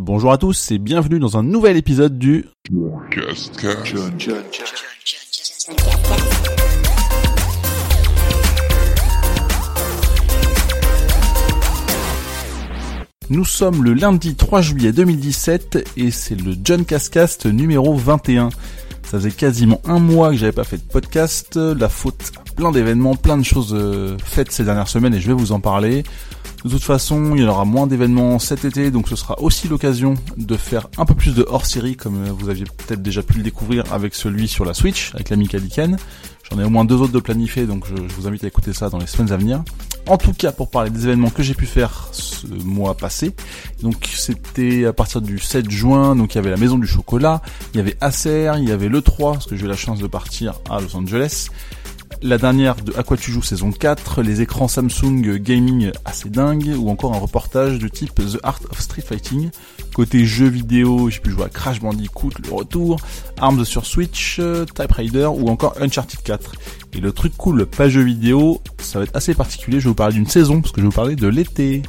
Bonjour à tous et bienvenue dans un nouvel épisode du Nous sommes le lundi 3 juillet 2017 et c'est le John Cascast numéro 21. Ça faisait quasiment un mois que j'avais pas fait de podcast, la faute plein d'événements, plein de choses euh, faites ces dernières semaines et je vais vous en parler. De toute façon, il y aura moins d'événements cet été, donc ce sera aussi l'occasion de faire un peu plus de hors-série, comme euh, vous aviez peut-être déjà pu le découvrir avec celui sur la Switch, avec l'ami Kaliken. J'en ai au moins deux autres de planifiés, donc je, vous invite à écouter ça dans les semaines à venir. En tout cas, pour parler des événements que j'ai pu faire ce mois passé, donc c'était à partir du 7 juin, donc il y avait la Maison du Chocolat, il y avait Acer, il y avait le 3, parce que j'ai eu la chance de partir à Los Angeles, la dernière de À tu joues saison 4, les écrans Samsung gaming assez dingues, ou encore un reportage de type The Art of Street Fighting. Côté jeux vidéo, j'ai pu jouer à Crash Bandicoot, le retour, Arms sur Switch, Type Raider ou encore Uncharted 4. Et le truc cool, pas jeux vidéo, ça va être assez particulier, je vais vous parler d'une saison, parce que je vais vous parler de l'été.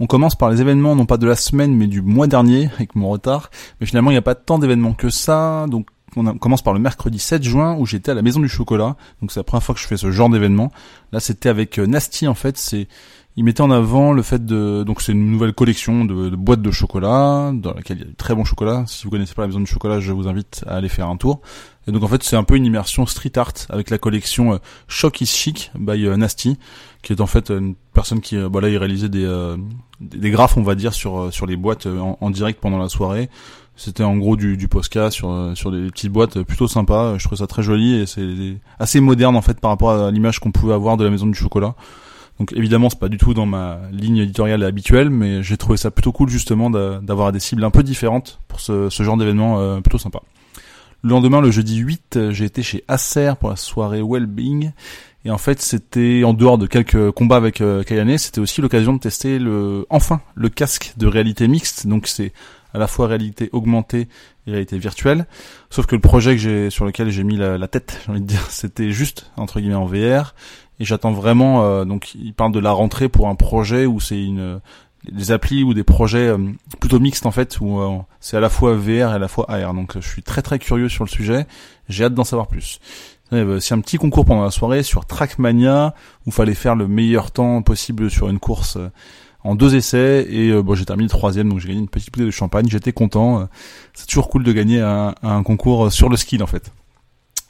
On commence par les événements non pas de la semaine mais du mois dernier avec mon retard. Mais finalement il n'y a pas tant d'événements que ça. Donc on, commence par le mercredi 7 juin où j'étais à la Maison du Chocolat. Donc c'est la première fois que je fais ce genre d'événement. Là c'était avec euh, Nasty en fait. C'est il mettait en avant le fait de donc c'est une nouvelle collection de, boîtes de chocolat dans laquelle il y a du très bon chocolat. Si vous connaissez pas la Maison du Chocolat, je vous invite à aller faire un tour. Et donc en fait c'est un peu une immersion street art avec la collection euh, Shock is Chic by euh, Nasty qui est en fait une personne qui voilà il réalisait des des graphes, on va dire, sur euh, sur les boîtes euh, en, direct pendant la soirée. C'était en gros du, du Posca sur euh, sur des petites boîtes plutôt sympa. Je trouve ça très joli et c'est assez moderne en fait par rapport à l'image qu'on pouvait avoir de la maison du chocolat. Donc évidemment c'est pas du tout dans ma ligne éditoriale habituelle, mais j'ai trouvé ça plutôt cool justement d'avoir des cibles un peu différentes pour ce, genre d'événement plutôt sympa. Le lendemain, le jeudi 8, j'ai été chez Acer pour la soirée Wellbeing et en fait, c'était en dehors de quelques combats avec euh, Kayane, c'était aussi l'occasion de tester le, enfin, le casque de réalité mixte. Donc c'est à la fois réalité augmentée et réalité virtuelle. Sauf que le projet sur lequel j'ai mis la, tête, j'ai envie de dire, c'était juste entre guillemets en VR. Et j'attends vraiment. Euh, donc, il parle de la rentrée pour un projet où c'est une des applis ou des projets euh, plutôt mixtes en fait où euh, c'est à la fois VR et à la fois AR. Donc, je suis très très curieux sur le sujet. J'ai hâte d'en savoir plus. C'est un petit concours pendant la soirée sur Trackmania où fallait faire le meilleur temps possible sur une course euh, en deux essais et euh, bon j'ai terminé troisième donc j'ai gagné une petite bouteille de champagne j'étais content c'est toujours cool de gagner un, un concours sur le ski en fait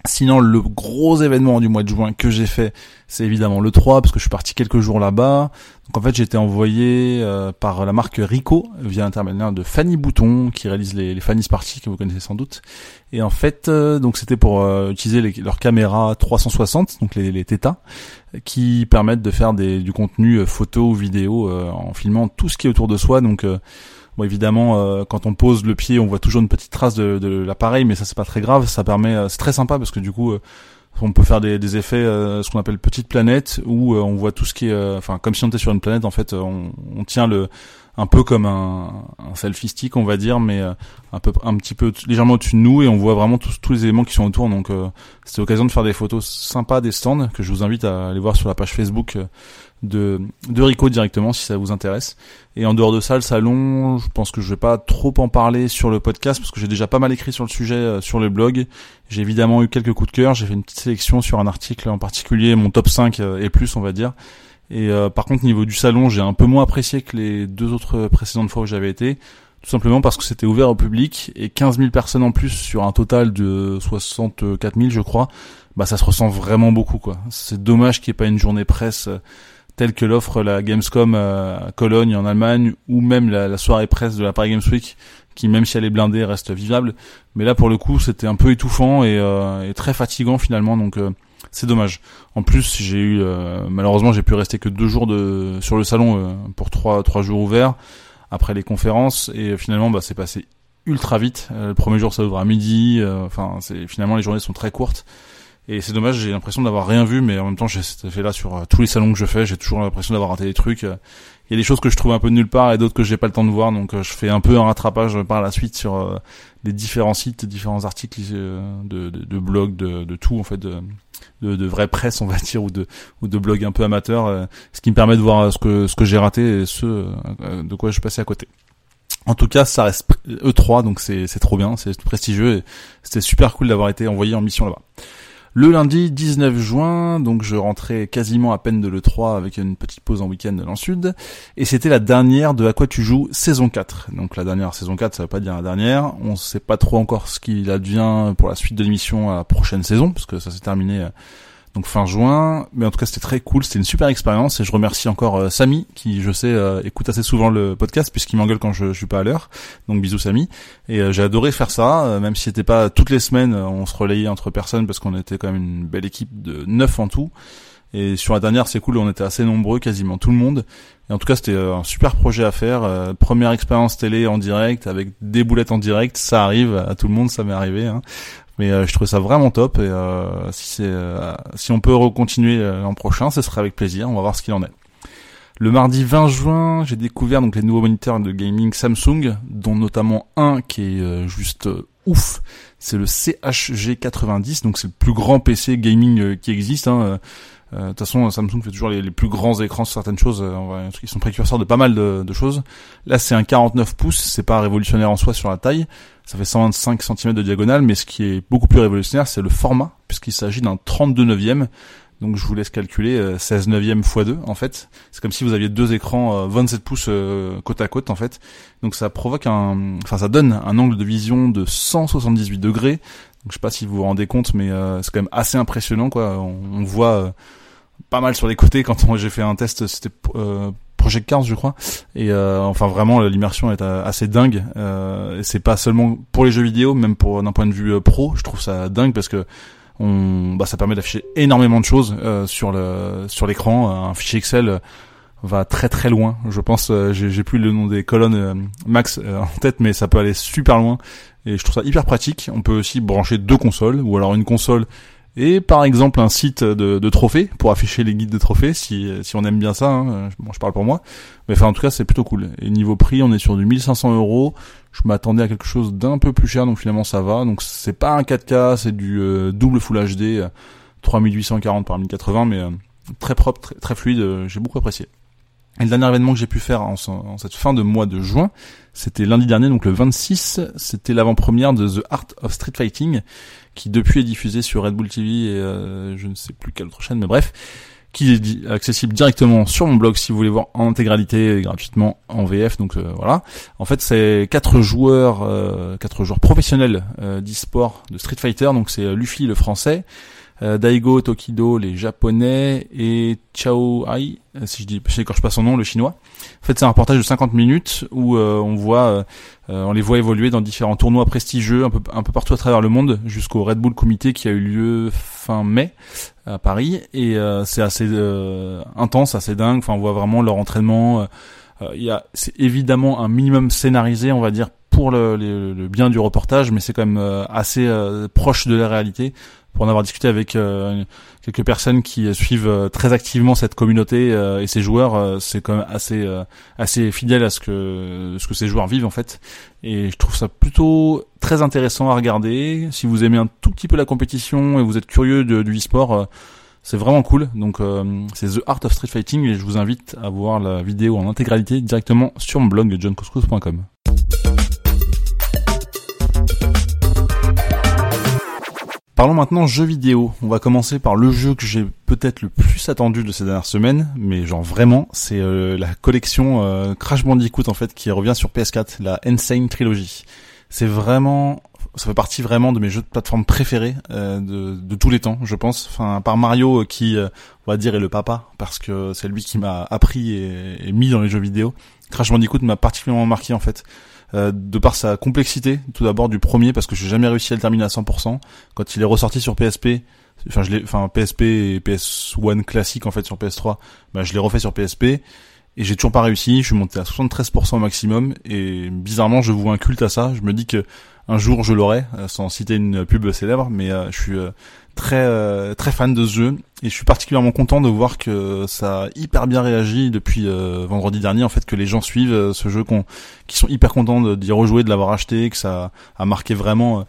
Sinon, le gros événement du mois de juin que j'ai fait, c'est évidemment le 3, parce que je suis parti quelques jours là-bas. Donc en fait, j'ai été envoyé euh, par la marque Rico, via l'intermédiaire de Fanny Bouton, qui réalise les, Fanny's Party, que vous connaissez sans doute. Et en fait, euh, donc c'était pour euh, utiliser les, leurs caméras 360, donc les, les qui permettent de faire des, du contenu photo ou vidéo en filmant tout ce qui est autour de soi. Donc Bon, évidemment, euh, quand on pose le pied, on voit toujours une petite trace de, l'appareil, mais ça c'est pas très grave. Ça permet, euh, c'est très sympa parce que du coup, euh, on peut faire des, des effets, ce qu'on appelle petite planète, où on voit tout ce qui est, enfin, comme si on était sur une planète. En fait, on tient le un peu comme un, un selfie stick, on va dire, mais un peu, un petit peu légèrement au-dessus de nous, et on voit vraiment tous, les éléments qui sont autour. Donc, c'est l'occasion de faire des photos sympas des stands que je vous invite à aller voir sur la page Facebook de, de Rico directement si ça vous intéresse. Et en dehors de ça, le salon, je pense que je vais pas trop en parler sur le podcast parce que j'ai déjà pas mal écrit sur le sujet euh, sur le blog. J'ai évidemment eu quelques coups de cœur, j'ai fait une petite sélection sur un article en particulier, mon top 5 euh, et plus on va dire. Et euh, par contre niveau du salon, j'ai un peu moins apprécié que les deux autres précédentes fois où j'avais été. Tout simplement parce que c'était ouvert au public et 15 000 personnes en plus sur un total de 64 000 je crois, bah ça se ressent vraiment beaucoup quoi. C'est dommage qu'il n'y ait pas une journée presse telle que l'offre la Gamescom à Cologne en Allemagne ou même la, soirée presse de la Paris Games Week qui même si elle est blindée reste vivable mais là pour le coup c'était un peu étouffant et, euh, très fatigant finalement donc euh, c'est dommage. En plus j'ai eu euh, malheureusement j'ai pu rester que deux jours de sur le salon pour trois trois jours ouverts après les conférences et finalement bah c'est passé ultra vite. Le premier jour ça ouvre à midi enfin c'est finalement les journées sont très courtes. Et c'est dommage, j'ai l'impression d'avoir rien vu, mais en même temps, j'ai fait là sur euh, tous les salons que je fais, j'ai toujours l'impression d'avoir raté des trucs. Il y a des choses que je trouve un peu de nulle part et d'autres que j'ai pas le temps de voir, donc euh, je fais un peu un rattrapage par la suite sur euh, les différents sites, différents articles de, de, de blog, de, de tout en fait, de, de, vraie presse on va dire ou de ou de blog un peu amateur, ce qui me permet de voir ce que ce que j'ai raté et ce de quoi je passé à côté. En tout cas, ça reste E3, donc c'est trop bien, c'est prestigieux et c'était super cool d'avoir été envoyé en mission là-bas. Le lundi 19 juin, donc je rentrais quasiment à peine de l'E3 avec une petite pause en week-end dans le sud, et c'était la dernière de À quoi tu joues saison 4. Donc la dernière saison 4, ça veut pas dire la dernière, on sait pas trop encore ce qu'il advient pour la suite de l'émission à la prochaine saison, parce que ça s'est terminé euh, donc fin juin. Mais en tout cas, c'était très cool, c'était une super expérience et je remercie encore euh, Samy qui, je sais, euh, écoute assez souvent le podcast puisqu'il m'engueule quand je, je, suis pas à l'heure. Donc bisous Samy. Et euh, j'ai adoré faire ça, même si c'était pas toutes les semaines, on se relayait entre personnes parce qu'on était quand même une belle équipe de neuf en tout. Et sur la dernière, c'est cool, on était assez nombreux, quasiment tout le monde. Et en tout cas, c'était un super projet à faire. première expérience télé en direct, avec des boulettes en direct, ça arrive à tout le monde, ça m'est arrivé. Hein. Mais euh, je trouvais ça vraiment top et euh, si c'est euh, si on peut recontinuer l'an prochain, ce serait avec plaisir. On va voir ce qu'il en est. Le mardi 20 juin, j'ai découvert donc les nouveaux moniteurs de gaming Samsung, dont notamment un qui est juste ouf. C'est le CHG90, donc c'est le plus grand PC gaming qui existe. Hein. De toute façon, Samsung fait toujours les, plus grands écrans sur certaines choses. ils sont précurseurs de pas mal de, de choses. Là, c'est un 49 pouces. C'est pas révolutionnaire en soi sur la taille, ça fait 125 cm de diagonale, mais ce qui est beaucoup plus révolutionnaire, c'est le format, puisqu'il s'agit d'un 32 neuvième. Donc je vous laisse calculer 16 euh, neuvième x 2 en fait. C'est comme si vous aviez deux écrans 27 euh, pouces euh, côte à côte en fait. Donc ça provoque un, enfin ça donne un angle de vision de 178 degrés. Donc je sais pas si vous vous rendez compte, mais c'est quand même assez impressionnant quoi. On, voit pas mal sur les côtés quand j'ai fait un test, c'était Project Cars, je crois. Et euh, enfin vraiment, l'immersion est euh, assez dingue. Euh, c'est pas seulement pour les jeux vidéo, même pour d'un point de vue pro, je trouve ça dingue parce que on, bah, ça permet d'afficher énormément de choses sur le sur l'écran. Un fichier Excel va très très loin. Je pense, j'ai plus le nom des colonnes max en tête, mais ça peut aller super loin. Et je trouve ça hyper pratique. On peut aussi brancher deux consoles, ou alors une console et par exemple un site de, de, trophées pour afficher les guides de trophées si, si on aime bien ça. Hein. Bon, je parle pour moi, mais enfin en tout cas c'est plutôt cool. Et niveau prix, on est sur du 1500 euros. Je m'attendais à quelque chose d'un peu plus cher, donc finalement ça va. Donc c'est pas un 4K, c'est du euh, double Full HD, 3840 par 1080, mais euh, très propre, très, très fluide. Euh, j'ai beaucoup apprécié. Et le dernier événement que j'ai pu faire en, en, cette fin de mois de juin, c'était lundi dernier, donc le 26, c'était l'avant-première de The Art of Street Fighting, qui depuis est diffusé sur Red Bull TV et euh, je ne sais plus quelle autre chaîne, mais bref, qui est accessible directement sur mon blog si vous voulez voir en intégralité gratuitement en VF. Donc euh, voilà. En fait, c'est quatre joueurs, euh, quatre joueurs professionnels d'e-sport de Street Fighter. Donc c'est Luffy le français, euh, Daigo Tokido les japonais et Chao Ai euh, si je dis je sais pas son nom le chinois. En fait c'est un reportage de 50 minutes où euh, on voit on les voit évoluer dans différents tournois prestigieux un peu un peu partout à travers le monde jusqu'au Red Bull Comité qui a eu lieu fin mai à Paris et c'est assez intense assez dingue enfin on voit vraiment leur entraînement il y a c'est évidemment un minimum scénarisé on va dire pour le, le bien du reportage mais c'est quand même assez proche de la réalité pour en avoir discuté avec euh, quelques personnes qui suivent euh, très activement cette communauté euh, et ces joueurs, c'est quand même assez assez fidèle à ce que ce que ces joueurs vivent en fait. Et je trouve ça plutôt très intéressant à regarder. Si vous aimez un tout petit peu la compétition et vous êtes curieux de, du e-sport, c'est vraiment cool. Donc c'est The Art of Street Fighting et je vous invite à voir la vidéo en intégralité directement sur mon blog johncoscos.com. Parlons maintenant jeux vidéo. On va commencer par le jeu que j'ai peut-être le plus attendu de ces dernières semaines, mais genre vraiment, c'est euh, la collection euh, Crash Bandicoot en fait qui revient sur PS4, la Insane Trilogy. C'est vraiment, ça fait partie vraiment de mes jeux de plateforme préférés euh, de, de, tous les temps, je pense. Enfin, par Mario qui, on va dire, est le papa parce que c'est lui qui m'a appris et, et mis dans les jeux vidéo. Crash Bandicoot m'a particulièrement marqué en fait. Euh, de par sa complexité, tout d'abord du premier, parce que j'ai jamais réussi à le terminer à 100%. Quand il est ressorti sur PSP, enfin je enfin PSP et PS1 classique en fait sur PS3, bah je l'ai refait sur PSP et j'ai toujours pas réussi. Je suis monté à 73% au maximum et bizarrement je vois un culte à ça. Je me dis que un jour je l'aurai, euh, sans citer une pub célèbre, mais euh, je suis très très fan de ce jeu et je suis particulièrement content de voir que ça a hyper bien réagi depuis vendredi dernier en fait que les gens suivent ce jeu qu'on qui sont hyper contents d'y rejouer de l'avoir acheté que ça a marqué vraiment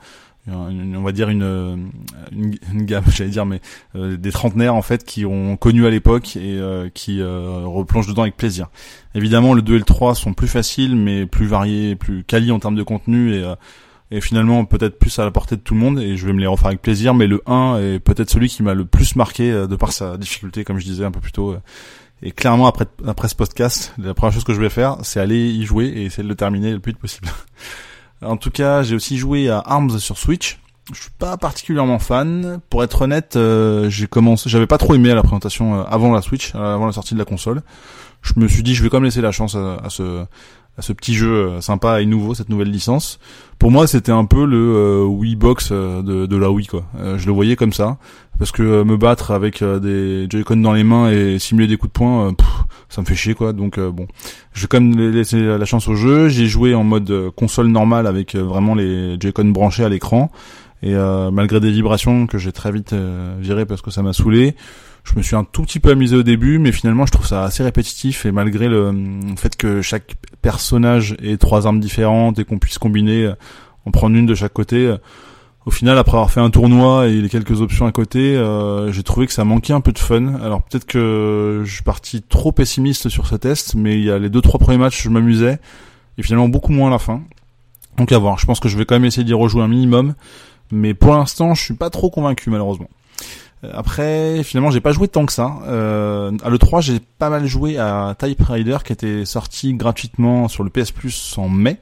on va dire une, une, gamme, j'allais dire, mais euh, des trentenaires en fait qui ont connu à l'époque et euh, qui euh, replongent dedans avec plaisir. Évidemment, le 2 et le 3 sont plus faciles, mais plus variés, plus quali en termes de contenu et, et finalement peut-être plus à la portée de tout le monde. Et je vais me les refaire avec plaisir. Mais le 1 est peut-être celui qui m'a le plus marqué de par sa difficulté, comme je disais un peu plus tôt. Et clairement, après, après ce podcast, la première chose que je vais faire, c'est aller y jouer et essayer de le terminer le plus vite possible. En tout cas, j'ai aussi joué à Arms sur Switch. Je suis pas particulièrement fan. Pour être honnête, euh, j'ai commencé, j'avais pas trop aimé la présentation euh, avant la Switch, euh, avant la sortie de la console. Je me suis dit, je vais quand même laisser la chance à, ce à ce petit jeu sympa et nouveau, cette nouvelle licence. Pour moi, c'était un peu le Wii Box de, de la Wii, quoi. je le voyais comme ça parce que euh, me battre avec euh, des Joy-Con dans les mains et simuler des coups de poing, euh, ça me fait chier quoi. Donc bon, je vais quand même laisser la chance au jeu. J'ai joué en mode console normale avec vraiment les Joy-Con branchés à l'écran et malgré des vibrations que j'ai très vite viré parce que ça m'a saoulé. Je me suis un tout petit peu amusé au début, mais finalement je trouve ça assez répétitif et malgré le fait que chaque personnage ait trois armes différentes et qu'on puisse combiner, en prendre une de chaque côté, au final, après avoir fait un tournoi et les quelques options à côté, euh, j'ai trouvé que ça manquait un peu de fun. Alors peut-être que je suis parti trop pessimiste sur ce test, mais il y a les deux trois premiers matchs, je m'amusais, et finalement beaucoup moins à la fin. Donc à voir. Je pense que je vais quand même essayer d'y rejouer un minimum, mais pour l'instant, je suis pas trop convaincu malheureusement. Euh, après, finalement, j'ai pas joué tant que ça. Euh, à l'E3, j'ai pas mal joué à Type Rider qui était sorti gratuitement sur le PS Plus en mai.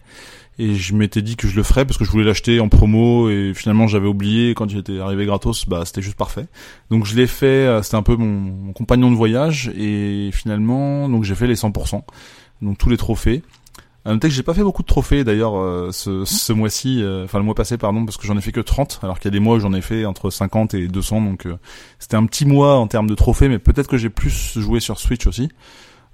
Et je m'étais dit que je le ferais parce que je voulais l'acheter en promo et finalement j'avais oublié. Quand il était arrivé gratos bah c'était juste parfait. Donc je l'ai fait euh, c'était un peu mon, compagnon de voyage et finalement donc j'ai fait les 100% donc tous les trophées à noter que j'ai pas fait beaucoup de trophées d'ailleurs euh, ce, ce mois-ci euh, enfin le mois passé pardon parce que j'en ai fait que 30 alors qu'il y a des mois où j'en ai fait entre 50 et 200 donc c'était un petit mois en termes de trophées mais peut-être que j'ai plus joué sur Switch aussi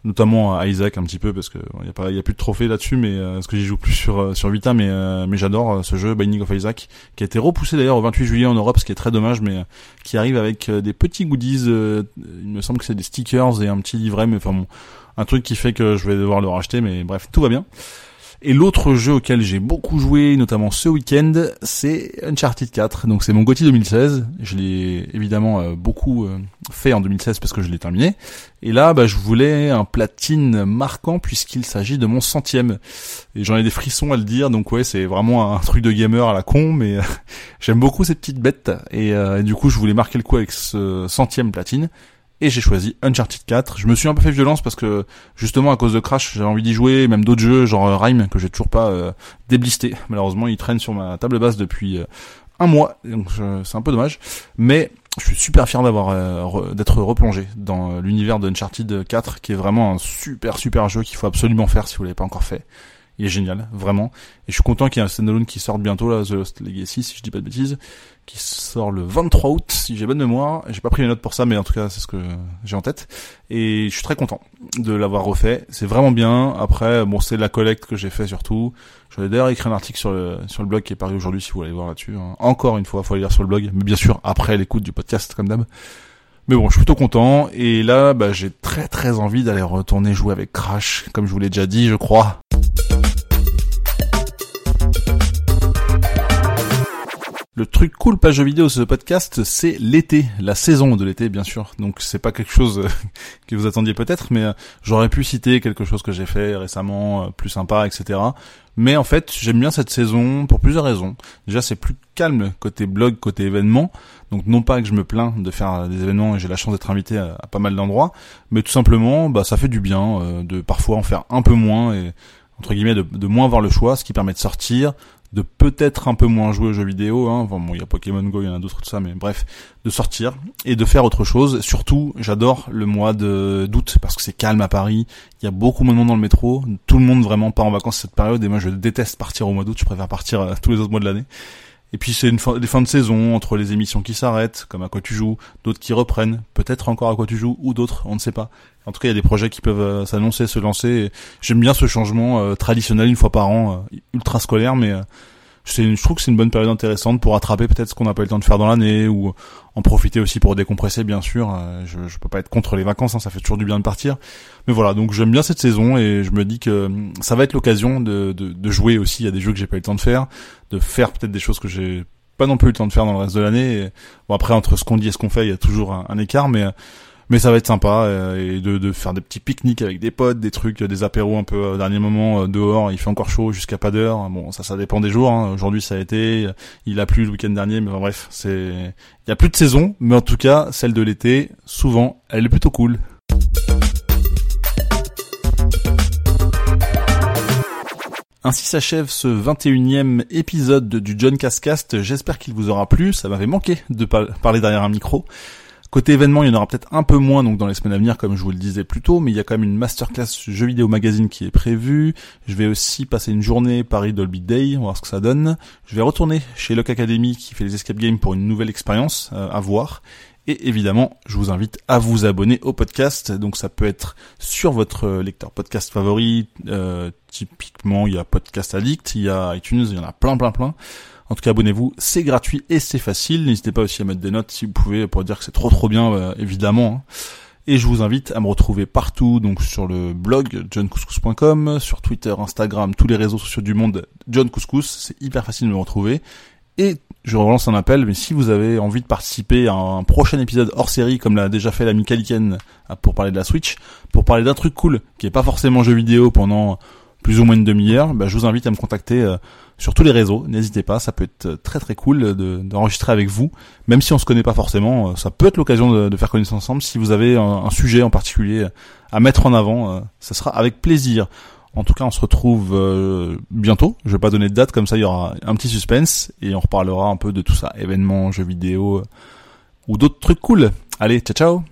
notamment à Isaac un petit peu parce que il y a pas y a plus de trophées là-dessus mais euh, parce que j'y joue plus sur euh, sur Vita mais euh, mais j'adore ce jeu Binding of Isaac qui a été repoussé d'ailleurs au 28 juillet en Europe ce qui est très dommage mais qui arrive avec des petits goodies il me semble que c'est des stickers et un petit livret mais enfin bon un truc qui fait que je vais devoir le racheter mais bref tout va bien et l'autre jeu auquel j'ai beaucoup joué, notamment ce week-end, c'est Uncharted 4. Donc c'est mon GOTY 2016. Je l'ai évidemment euh, beaucoup euh, fait en 2016 parce que je l'ai terminé. Et là, bah, je voulais un platine marquant puisqu'il s'agit de mon centième. Et j'en ai des frissons à le dire. Donc ouais, c'est vraiment un truc de gamer à la con, mais j'aime beaucoup cette petite bête. Euh, et, du coup, je voulais marquer le coup avec ce centième platine et j'ai choisi Uncharted 4. Je me suis un peu fait violence parce que justement à cause de Crash, j'avais envie d'y jouer, même d'autres jeux genre euh, Rime que j'ai toujours pas euh, déblisté. Malheureusement, il traîne sur ma table basse depuis euh, un mois, donc c'est un peu dommage. Mais je suis super fier d'avoir d'être replongé dans l'univers de Uncharted 4, qui est vraiment un super super jeu qu'il faut absolument faire si vous l'avez pas encore fait. Il est génial, vraiment. Et je suis content qu'il y ait un standalone qui sorte bientôt là, The Lost Legacy, si je dis pas de bêtises qui sort le 23 août, si j'ai bonne mémoire. J'ai pas pris les notes pour ça, mais en tout cas, c'est ce que j'ai en tête. Et je suis très content de l'avoir refait. C'est vraiment bien. Après, bon, c'est la collecte que j'ai fait surtout. J'avais d'ailleurs écrit un article sur le, sur le blog qui est paru aujourd'hui, si vous voulez voir là-dessus. Hein. Encore une fois, faut aller lire sur le blog. Mais bien sûr, après l'écoute du podcast, comme d'hab. Mais bon, je suis plutôt content. Et là, bah, j'ai très très envie d'aller retourner jouer avec Crash, comme je vous l'ai déjà dit, je crois. Le truc cool page vidéo ce podcast, c'est l'été, la saison de l'été bien sûr. Donc c'est pas quelque chose euh, que vous attendiez peut-être, mais euh, j'aurais pu citer quelque chose que j'ai fait récemment, euh, plus sympa, etc. Mais en fait, j'aime bien cette saison pour plusieurs raisons. Déjà, c'est plus calme côté blog, côté événement. Donc non pas que je me plains de faire des événements et j'ai la chance d'être invité à, pas mal d'endroits, mais tout simplement, bah ça fait du bien de parfois en faire un peu moins et entre guillemets de moins avoir le choix, ce qui permet de sortir, de peut-être un peu moins jouer aux jeux vidéo, hein. bon, il y a Pokémon Go, il y en a d'autres tout ça, mais bref, de sortir et de faire autre chose. Surtout, j'adore le mois de d'août parce que c'est calme à Paris, il y a beaucoup moins de monde dans le métro, tout le monde vraiment part en vacances cette période et moi je déteste partir au mois d'août, je préfère partir euh, tous les autres mois de l'année. Et puis c'est une fin, fins de saison entre les émissions qui s'arrêtent, comme à quoi tu joues, d'autres qui reprennent, peut-être encore à quoi tu joues ou d'autres, on ne sait pas. En tout cas, il y a des projets qui peuvent euh, s'annoncer, se lancer. J'aime bien ce changement euh, traditionnel une fois par an, ultra scolaire, mais je trouve que c'est une bonne période intéressante pour rattraper peut-être ce qu'on n'a pas eu le temps de faire dans l'année ou en profiter aussi pour décompresser, bien sûr. Euh, je, je peux pas être contre les vacances, hein, ça fait toujours du bien de partir. Mais voilà, donc j'aime bien cette saison et je me dis que hum, ça va être l'occasion de, de, jouer aussi. A des jeux que j'ai pas eu le temps de faire, de faire peut-être des choses que j'ai pas non plus eu le temps de faire dans le reste de l'année. Bon après entre ce qu'on dit et ce qu'on fait, il y a toujours un, un écart, mais mais ça va être sympa euh, et de, de, faire des petits pique-niques avec des potes, des trucs, des apéros un peu euh, dernier moment euh, dehors. Il fait encore chaud jusqu'à pas d'heure. Bon, ça, ça dépend des jours. Hein. Aujourd'hui, ça a été. Il a plu le week-end dernier, mais bref, c'est. Il y a plus de saison, mais en tout cas, celle de l'été, souvent, elle est plutôt cool. Ainsi s'achève ce 21e épisode du John Cascast. J'espère qu'il vous aura plu. Ça m'avait manqué de parler derrière un micro. Côté événement, il y en aura peut-être un peu moins donc dans les semaines à venir, comme je vous le disais plus tôt, mais il y a quand même une masterclass jeux vidéo magazine qui est prévue. Je vais aussi passer une journée Paris Dolby Day, on va voir ce que ça donne. Je vais retourner chez Lock Academy qui fait les escape games pour une nouvelle expérience euh, à voir. Et évidemment, je vous invite à vous abonner au podcast. Donc ça peut être sur votre lecteur podcast favori. Euh, typiquement, il y a Podcast Addict, il y a iTunes, il y en a plein, plein, plein. En tout cas, abonnez-vous, c'est gratuit et c'est facile. N'hésitez pas aussi à mettre des notes si vous pouvez pour dire que c'est trop trop bien, euh, évidemment. Hein. Et je vous invite à me retrouver partout, donc sur le blog johncouscous.com, sur Twitter, Instagram, tous les réseaux sociaux du monde, John Couscous, c'est hyper facile de me retrouver. Et je relance un appel, mais si vous avez envie de participer à un prochain épisode hors série, comme l'a déjà fait l'ami Kaliken euh, pour parler de la Switch, pour parler d'un truc cool, qui est pas forcément jeu vidéo pendant plus ou moins une demi-heure, bah, je vous invite à me contacter euh, sur tous les réseaux. N'hésitez pas, ça peut être très très cool d'enregistrer avec vous, même si on se connaît pas forcément. Euh, ça peut être l'occasion de, faire connaissance ensemble. Si vous avez un, sujet en particulier à mettre en avant, euh, ça sera avec plaisir. En tout cas, on se retrouve bientôt. Je vais pas donner de date, comme ça il y aura un petit suspense et on reparlera un peu de tout ça, événements, jeux vidéo ou d'autres trucs cool. Allez, ciao ciao.